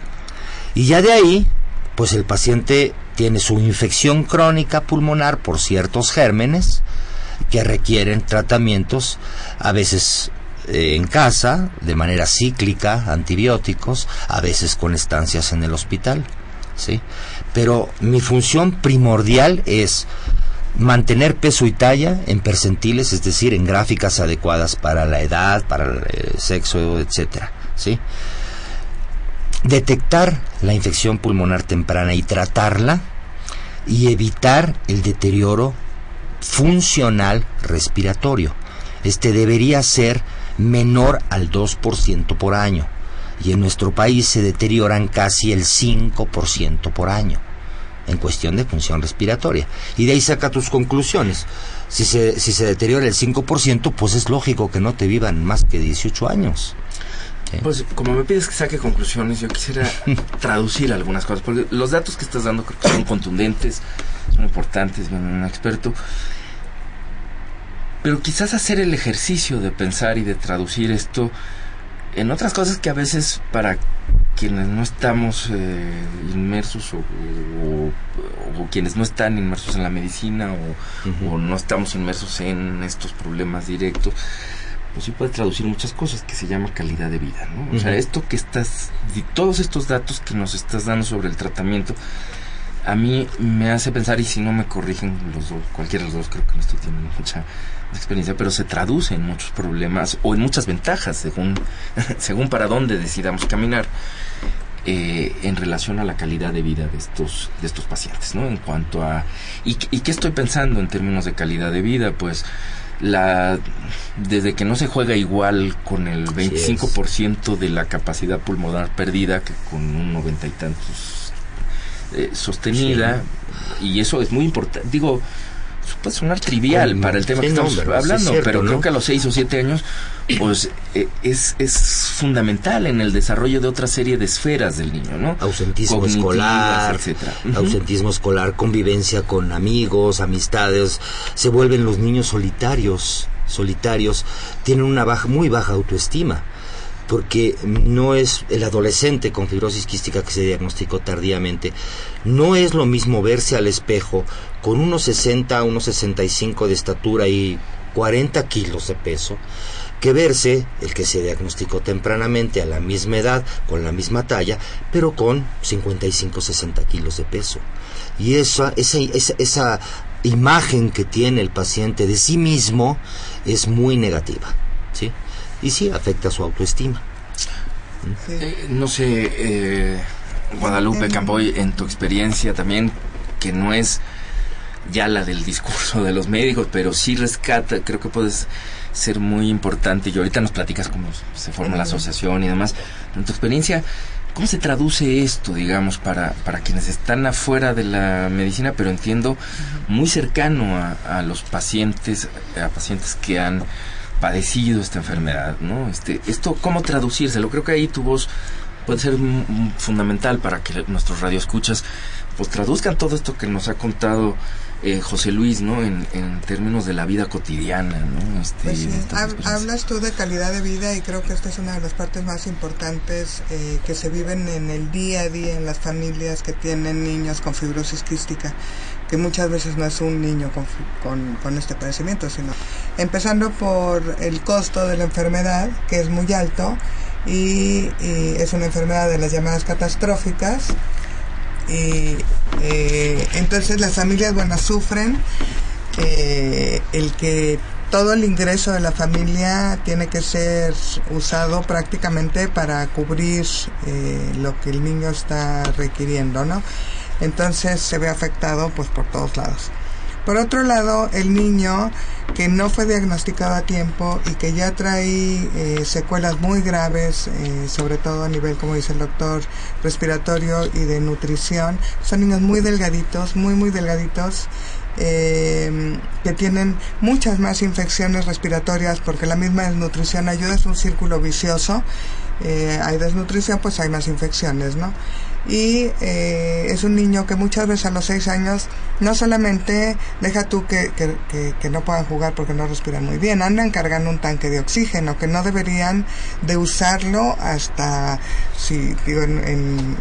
Y ya de ahí, pues el paciente tiene su infección crónica pulmonar por ciertos gérmenes que requieren tratamientos a veces eh, en casa, de manera cíclica, antibióticos, a veces con estancias en el hospital, ¿sí? Pero mi función primordial es mantener peso y talla en percentiles, es decir, en gráficas adecuadas para la edad, para el eh, sexo, etcétera, ¿sí? Detectar la infección pulmonar temprana y tratarla y evitar el deterioro funcional respiratorio. Este debería ser menor al 2% por año y en nuestro país se deterioran casi el 5% por año en cuestión de función respiratoria. Y de ahí saca tus conclusiones. Si se, si se deteriora el 5%, pues es lógico que no te vivan más que 18 años. ¿sí? Pues como me pides que saque conclusiones, yo quisiera traducir algunas cosas, porque los datos que estás dando creo que son contundentes, son importantes, viene un experto. Pero quizás hacer el ejercicio de pensar y de traducir esto en otras cosas que a veces para quienes no estamos eh, inmersos o, o- o quienes no están inmersos en la medicina o, no estamos inmersos en estos problemas directos, pues sí puede traducir muchas cosas que se llama calidad de vida, ¿no? O sea, esto que estás, de todos estos datos que nos estás dando sobre el tratamiento, a mí me hace pensar, y si no me corrigen los dos, cualquiera de los dos, creo que no estoy teniendo mucha experiencia, pero se traduce en muchos problemas o en muchas ventajas según, según para dónde decidamos caminar. eh, en relación a la calidad de vida de estos, de estos pacientes, ¿no? En cuanto a... ¿y, ¿Y qué estoy pensando en términos de calidad de vida? Pues la desde que no se juega igual con el 25% de la capacidad pulmonar perdida que con un noventa y tantos eh, sostenida y eso es muy importante digo puede sonar trivial para el tema que estamos hablando pero creo que a los seis o siete años pues eh, es, es fundamental en el desarrollo de otra serie de esferas del niño, ¿no? Ausentismo escolar, etcétera. Ausentismo escolar, convivencia con amigos, amistades, se vuelven los niños solitarios, solitarios, tienen una baja, muy baja autoestima porque no es el adolescente con fibrosis quística que se diagnosticó tardíamente, no es lo mismo verse al espejo con unos 60, unos 65 de estatura y 40 kilos de peso, que verse el que se diagnosticó tempranamente a la misma edad, con la misma talla, pero con 55-60 kilos de peso. Y esa, esa, esa, imagen que tiene el paciente de sí mismo es muy negativa. ¿sí? Y sí, afecta su autoestima. Eh, no sé, eh, Guadalupe Campoy, en tu experiencia también, que no es ya la del discurso de los médicos, pero sí rescata, creo que puedes ser muy importante y ahorita nos platicas cómo se forma la asociación y demás. En tu experiencia, ¿cómo se traduce esto, digamos, para, para quienes están afuera de la medicina, pero entiendo muy cercano a, a los pacientes, a pacientes que han padecido esta enfermedad, ¿no? Este, esto, ¿cómo traducírselo? Creo que ahí tu voz puede ser fundamental para que nuestros radioescuchas pues traduzcan todo esto que nos ha contado eh, José Luis, ¿no? En, términos de la vida cotidiana, ¿no? Este, pues hablas tú de calidad de vida y creo que esta es una de las partes más importantes eh, que se viven en el día a día en las familias que tienen niños con fibrosis quística, que muchas veces no es un niño con, con, con este padecimiento, sino empezando por el costo de la enfermedad, que es muy alto, y, y es una enfermedad de las llamadas catastróficas, y eh, entonces las familias, bueno, sufren eh, el que todo el ingreso de la familia tiene que ser usado prácticamente para cubrir eh, lo que el niño está requiriendo, ¿no? Entonces se ve afectado pues por todos lados. Por otro lado, el niño que no fue diagnosticado a tiempo y que ya trae eh, secuelas muy graves, eh, sobre todo a nivel, como dice el doctor, respiratorio y de nutrición, son niños muy delgaditos, muy, muy delgaditos. Eh, que tienen muchas más infecciones respiratorias porque la misma desnutrición ayuda, es un círculo vicioso. hay desnutrición, pues hay más infecciones, ¿no? Y eh, es un niño que muchas veces a los seis años no solamente deja tú que, que, no puedan jugar porque no respiran muy bien, andan cargando un tanque de oxígeno que no deberían de usarlo hasta si digo en,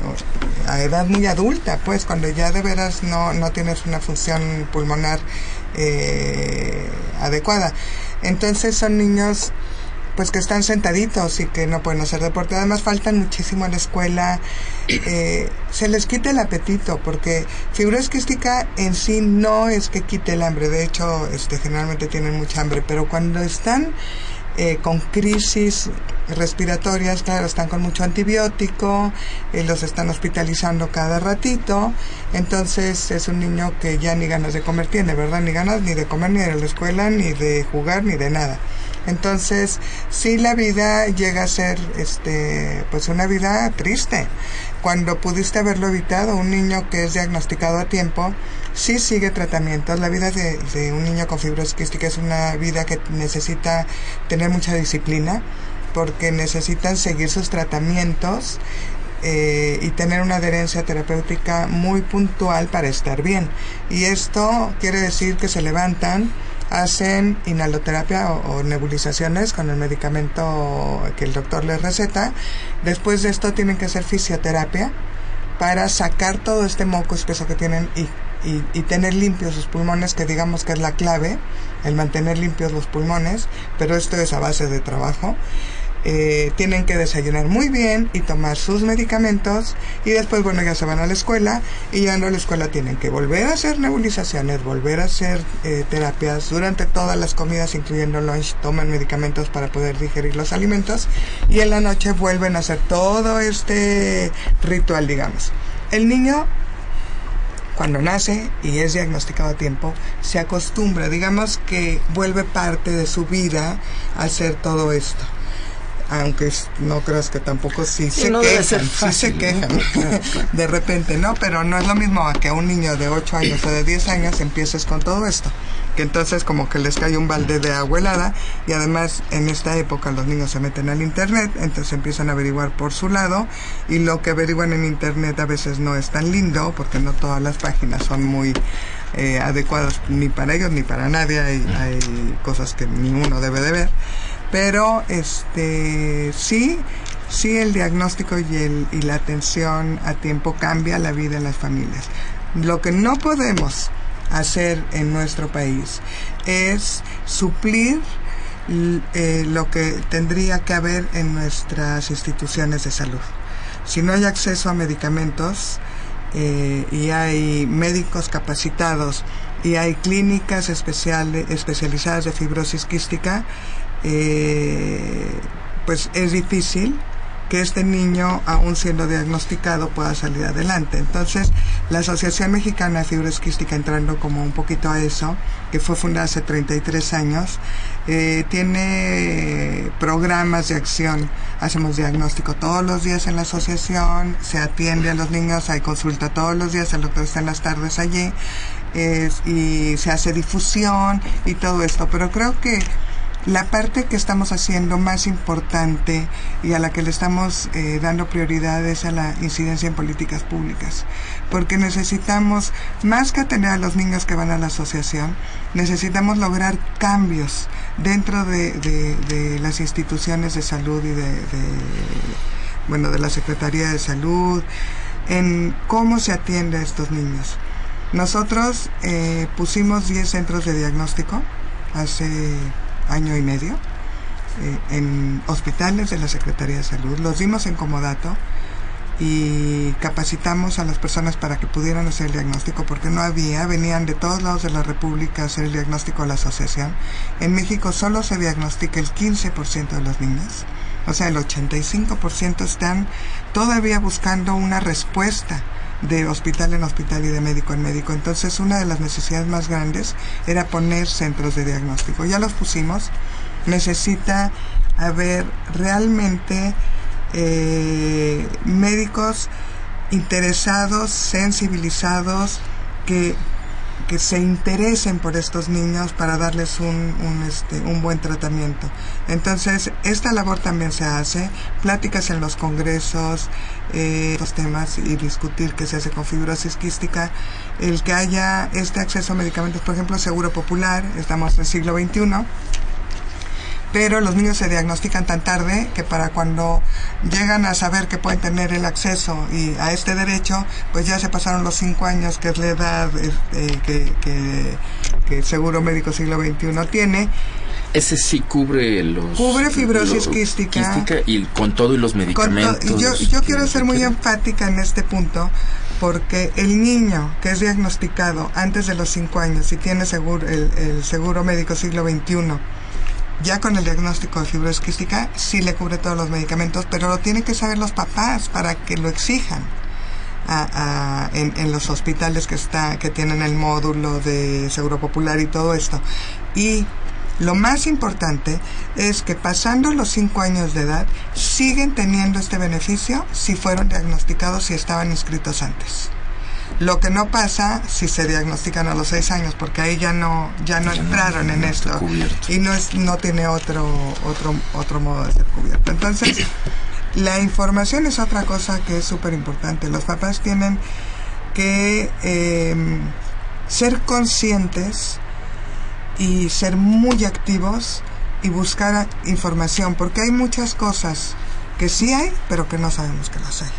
a edad muy adulta pues cuando ya de veras no, no tienes una función pulmonar eh, adecuada. Entonces son niños pues que están sentaditos y que no pueden hacer deporte. Además faltan muchísimo en la escuela. Eh, se les quita el apetito porque fibrosis quística en sí no es que quite el hambre. De hecho, este, generalmente tienen mucha hambre. Pero cuando están eh, con crisis respiratorias, claro, están con mucho antibiótico, eh, los están hospitalizando cada ratito, entonces es un niño que ya ni ganas de comer tiene, ¿verdad? Ni ganas ni de comer, ni de la escuela, ni de jugar, ni de nada. Entonces, sí la vida llega a ser este pues una vida triste. Cuando pudiste haberlo evitado, un niño que es diagnosticado a tiempo, sí sigue tratamientos. La vida de, un niño con fibrosis quística es una vida que necesita tener mucha disciplina porque necesitan seguir sus tratamientos eh, y tener una adherencia terapéutica muy puntual para estar bien. Y esto quiere decir que se levantan hacen inhaloterapia o, nebulizaciones con el medicamento que el doctor les receta. Después de esto tienen que hacer fisioterapia para sacar todo este moco espeso que tienen y, y, tener limpios sus pulmones, que digamos que es la clave, el mantener limpios los pulmones, pero esto es a base de trabajo. Eh, tienen que desayunar muy bien y tomar sus medicamentos y después, bueno, ya se van a la escuela y llegando a la escuela tienen que volver a hacer nebulizaciones, volver a hacer eh, terapias durante todas las comidas, incluyendo lunch, toman medicamentos para poder digerir los alimentos y en la noche vuelven a hacer todo este ritual, digamos. El niño cuando nace y es diagnosticado a tiempo, se acostumbra, digamos que vuelve parte de su vida a hacer todo esto aunque no creas que tampoco sí, Sí, se no quejan, ser sí fácil, se quejan de repente, ¿no? Pero no es lo mismo a que a un niño de 8 años o de 10 años empieces con todo esto, que entonces como que les cae un balde de agua helada y además en esta época los niños se meten al internet, entonces empiezan a averiguar por su lado y lo que averiguan en internet a veces no es tan lindo porque no todas las páginas son muy eh, adecuadas ni para ellos ni para nadie, hay, hay cosas que ni uno debe de ver pero este sí sí el diagnóstico y el y la atención a tiempo cambia la vida en las familias. Lo que no podemos hacer en nuestro país es suplir eh, lo que tendría que haber en nuestras instituciones de salud. Si no hay acceso a medicamentos eh, y hay médicos capacitados y hay clínicas especiales, especializadas de fibrosis quística, eh, pues es difícil que este niño, aún siendo diagnosticado, pueda salir adelante. Entonces, la Asociación Mexicana de Fibrosis Quística, entrando como un poquito a eso, que fue fundada hace 33 años, eh, tiene programas de acción. Hacemos diagnóstico todos los días en la asociación, se atiende a los niños, hay consulta todos los días, el doctor está en las tardes allí, y se hace difusión y todo esto. Pero creo que la parte que estamos haciendo más importante y a la que le estamos eh, dando prioridad es a la incidencia en políticas públicas, porque necesitamos, más que atender a los niños que van a la asociación, necesitamos lograr cambios dentro de, de- las instituciones de salud y de, de, bueno, de la Secretaría de Salud, en cómo se atiende a estos niños. Nosotros eh, pusimos 10 centros de diagnóstico hace año y medio eh, en hospitales de la Secretaría de Salud. Los dimos en comodato y capacitamos a las personas para que pudieran hacer el diagnóstico porque no había, venían de todos lados de la República a hacer el diagnóstico a la asociación. En México solo se diagnostica el 15% de los niños, o sea, el 85% están todavía buscando una respuesta de hospital en hospital y de médico en médico. Entonces, una de las necesidades más grandes era poner centros de diagnóstico. Ya los pusimos. Necesita haber realmente eh, médicos interesados, sensibilizados, que, que se interesen por estos niños para darles un, un, este, un buen tratamiento. Entonces, esta labor también se hace, pláticas en los congresos, eh, estos temas y discutir qué se hace con fibrosis quística, el que haya este acceso a medicamentos, por ejemplo, seguro popular, estamos en el siglo XXI, pero los niños se diagnostican tan tarde que para cuando llegan a saber que pueden tener el acceso y a este derecho, pues ya se pasaron los cinco años, que es la edad eh, que, que, que el Seguro Médico Siglo XXI tiene. Ese sí cubre los... Cubre fibrosis lo- quística. quística y con todo y los Con to- medicamentos. y yo, yo quiero ser muy enfática en este punto porque el niño que es diagnosticado antes de los cinco años y tiene seguro, el, el seguro médico siglo XXI, ya con el diagnóstico de fibrosis quística, sí le cubre todos los medicamentos, pero lo tienen que saber los papás para que lo exijan. a- en, los hospitales que está que tienen el módulo de seguro popular y todo esto y lo más importante es que pasando los cinco años de edad siguen teniendo este beneficio si fueron diagnosticados y estaban inscritos antes. Lo que no pasa si se diagnostican a los seis años, porque ahí ya no ya no Ya entraron en no esto cubierto. y no es no tiene otro otro otro modo de ser cubierto. Entonces la información es otra cosa que es súper importante. Los papás tienen que eh, ser conscientes y ser muy activos y buscar información, porque hay muchas cosas que sí hay, pero que no sabemos que las hay.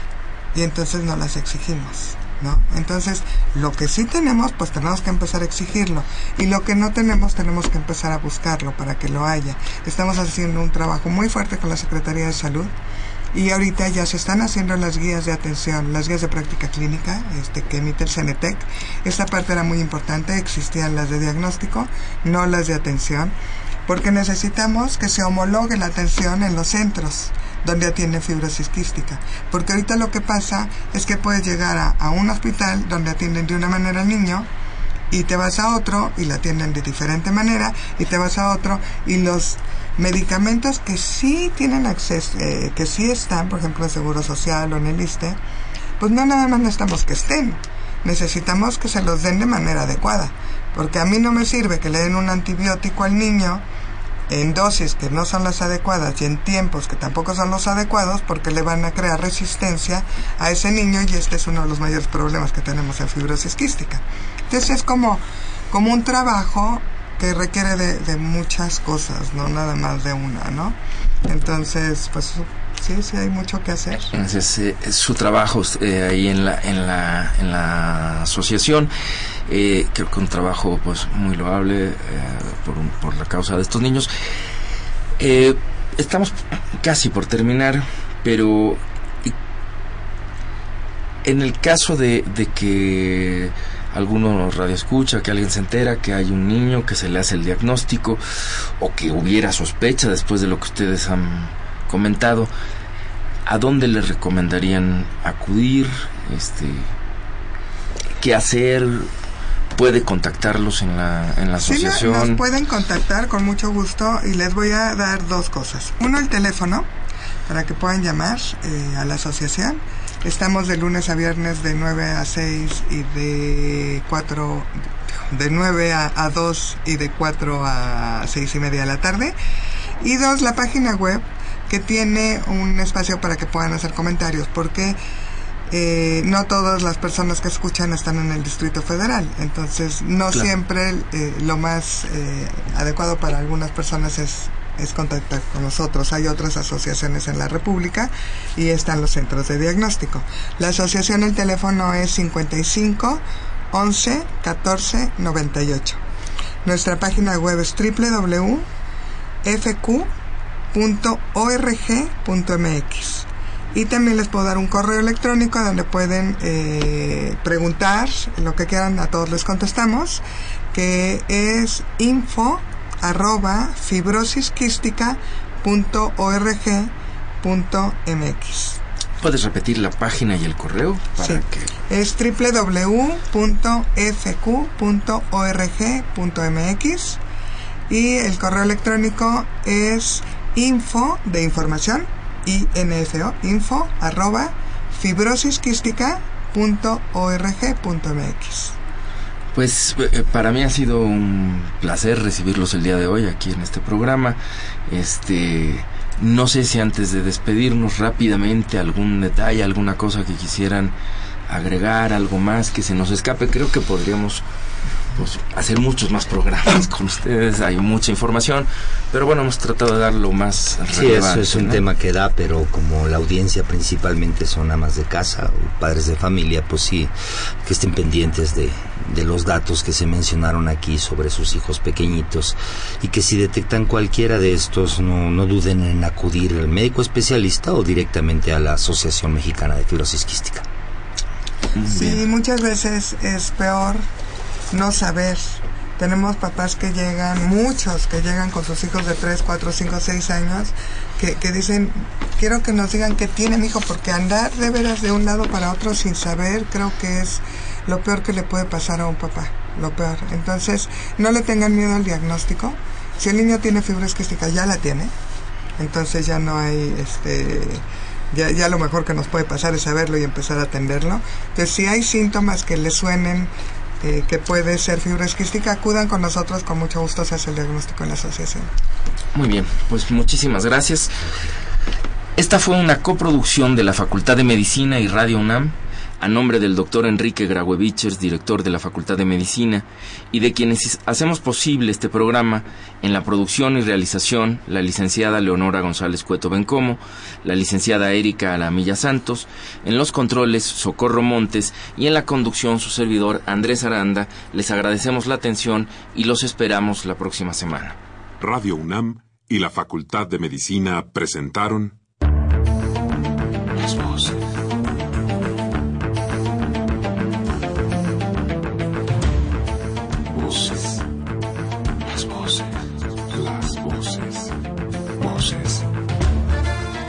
Y entonces no las exigimos. ¿No? Entonces, lo que sí tenemos, pues tenemos que empezar a exigirlo. Y lo que no tenemos, tenemos que empezar a buscarlo para que lo haya. Estamos haciendo un trabajo muy fuerte con la Secretaría de Salud. Y ahorita ya se están haciendo las guías de atención, las guías de práctica clínica este, que emite el CENETEC. Esta parte era muy importante, existían las de diagnóstico, no las de atención, porque necesitamos que se homologue la atención en los centros donde atiende fibrosis quística. Porque ahorita lo que pasa es que puedes llegar a, un hospital donde atienden de una manera al niño y te vas a otro y la atienden de diferente manera y te vas a otro y los medicamentos que sí tienen acceso, eh, que sí están, por ejemplo, en Seguro Social o en el ISTE, pues no nada más necesitamos que estén, necesitamos que se los den de manera adecuada. Porque a mí no me sirve que le den un antibiótico al niño en dosis que no son las adecuadas y en tiempos que tampoco son los adecuados porque le van a crear resistencia a ese niño y este es uno de los mayores problemas que tenemos en fibrosis quística. Entonces es como, como un trabajo que requiere de, de muchas cosas, no nada más de una, ¿no? Entonces, pues sí, sí hay mucho que hacer. Entonces, eh, su trabajo eh, ahí en la, en la, en la asociación. Eh, creo que un trabajo pues muy loable eh, por, un- por la causa de estos niños. Eh, estamos casi por terminar, pero en el caso de, de que alguno radio escucha, que alguien se entera que hay un niño que se le hace el diagnóstico o que hubiera sospecha después de lo que ustedes han comentado, ¿a dónde le recomendarían acudir? Este, ¿Qué hacer? ¿Puede contactarlos en la, en la Sí, asociación? nos pueden contactar con mucho gusto y les voy a dar dos cosas. Uno, el teléfono para que puedan llamar eh, a la asociación. Estamos de lunes a viernes de 9 a 6 y de 4, de 9 a, a 2 y de 4 a 6 y media de la tarde. Y dos, la página web que tiene un espacio para que puedan hacer comentarios porque eh, no todas las personas que escuchan están en el Distrito Federal, entonces no Claro. siempre eh, lo más eh, adecuado para algunas personas es, es contactar con nosotros. Hay otras asociaciones en la República y están los centros de diagnóstico. La asociación, el teléfono es 55 11 14 98. Nuestra página web es www.fq.org.mx. Y también les puedo dar un correo electrónico donde pueden eh, preguntar lo que quieran, a todos les contestamos, que es info arroba fibrosisquística.org.mx. ¿Puedes repetir la página y el correo? Para Sí. que Es www.fq.org.mx y el correo electrónico es info de información info info arroba fibrosisquística.org.mx. Pues eh, para mí ha sido un placer recibirlos el día de hoy aquí en este programa. Este, no sé si antes de despedirnos rápidamente algún detalle, alguna cosa que quisieran agregar, algo más que se nos escape. Creo que podríamos pues, hacer muchos más programas con ustedes. Hay mucha información, pero bueno, hemos tratado de dar lo más Sí, eso es un ¿no? tema que da, pero como la audiencia principalmente son amas de casa o padres de familia, pues sí, que estén pendientes de, de los datos que se mencionaron aquí sobre sus hijos pequeñitos y que si detectan cualquiera de estos no, no duden en acudir al médico especialista o directamente a la Asociación Mexicana de Fibrosis Quística. Sí, bien. muchas veces es peor no saber. Tenemos papás que llegan, muchos que llegan con sus hijos de 3, 4, 5, 6 años, que, que dicen, quiero que nos digan qué tiene mi hijo, porque andar de veras de un lado para otro sin saber, creo que es lo peor que le puede pasar a un papá, lo peor. Entonces, no le tengan miedo al diagnóstico. Si el niño tiene fibrosis quística, ya la tiene. Entonces ya no hay, este, ya, ya lo mejor que nos puede pasar es saberlo y empezar a atenderlo. Entonces, si hay síntomas que le suenen eh, que puede ser fibrosis quística, acudan con nosotros, con mucho gusto se hace el diagnóstico en la asociación. Muy bien, pues muchísimas gracias. Esta fue una coproducción de la Facultad de Medicina y Radio UNAM a nombre del doctor Enrique Grawevichers, director de la Facultad de Medicina, y de quienes hacemos posible este programa en la producción y realización, la licenciada Leonora González Cueto Bencomo, la licenciada Erika Alamilla Santos, en los controles Socorro Montes y en la conducción su servidor Andrés Aranda, les agradecemos la atención y los esperamos la próxima semana. Radio UNAM y la Facultad de Medicina presentaron Las. Voces.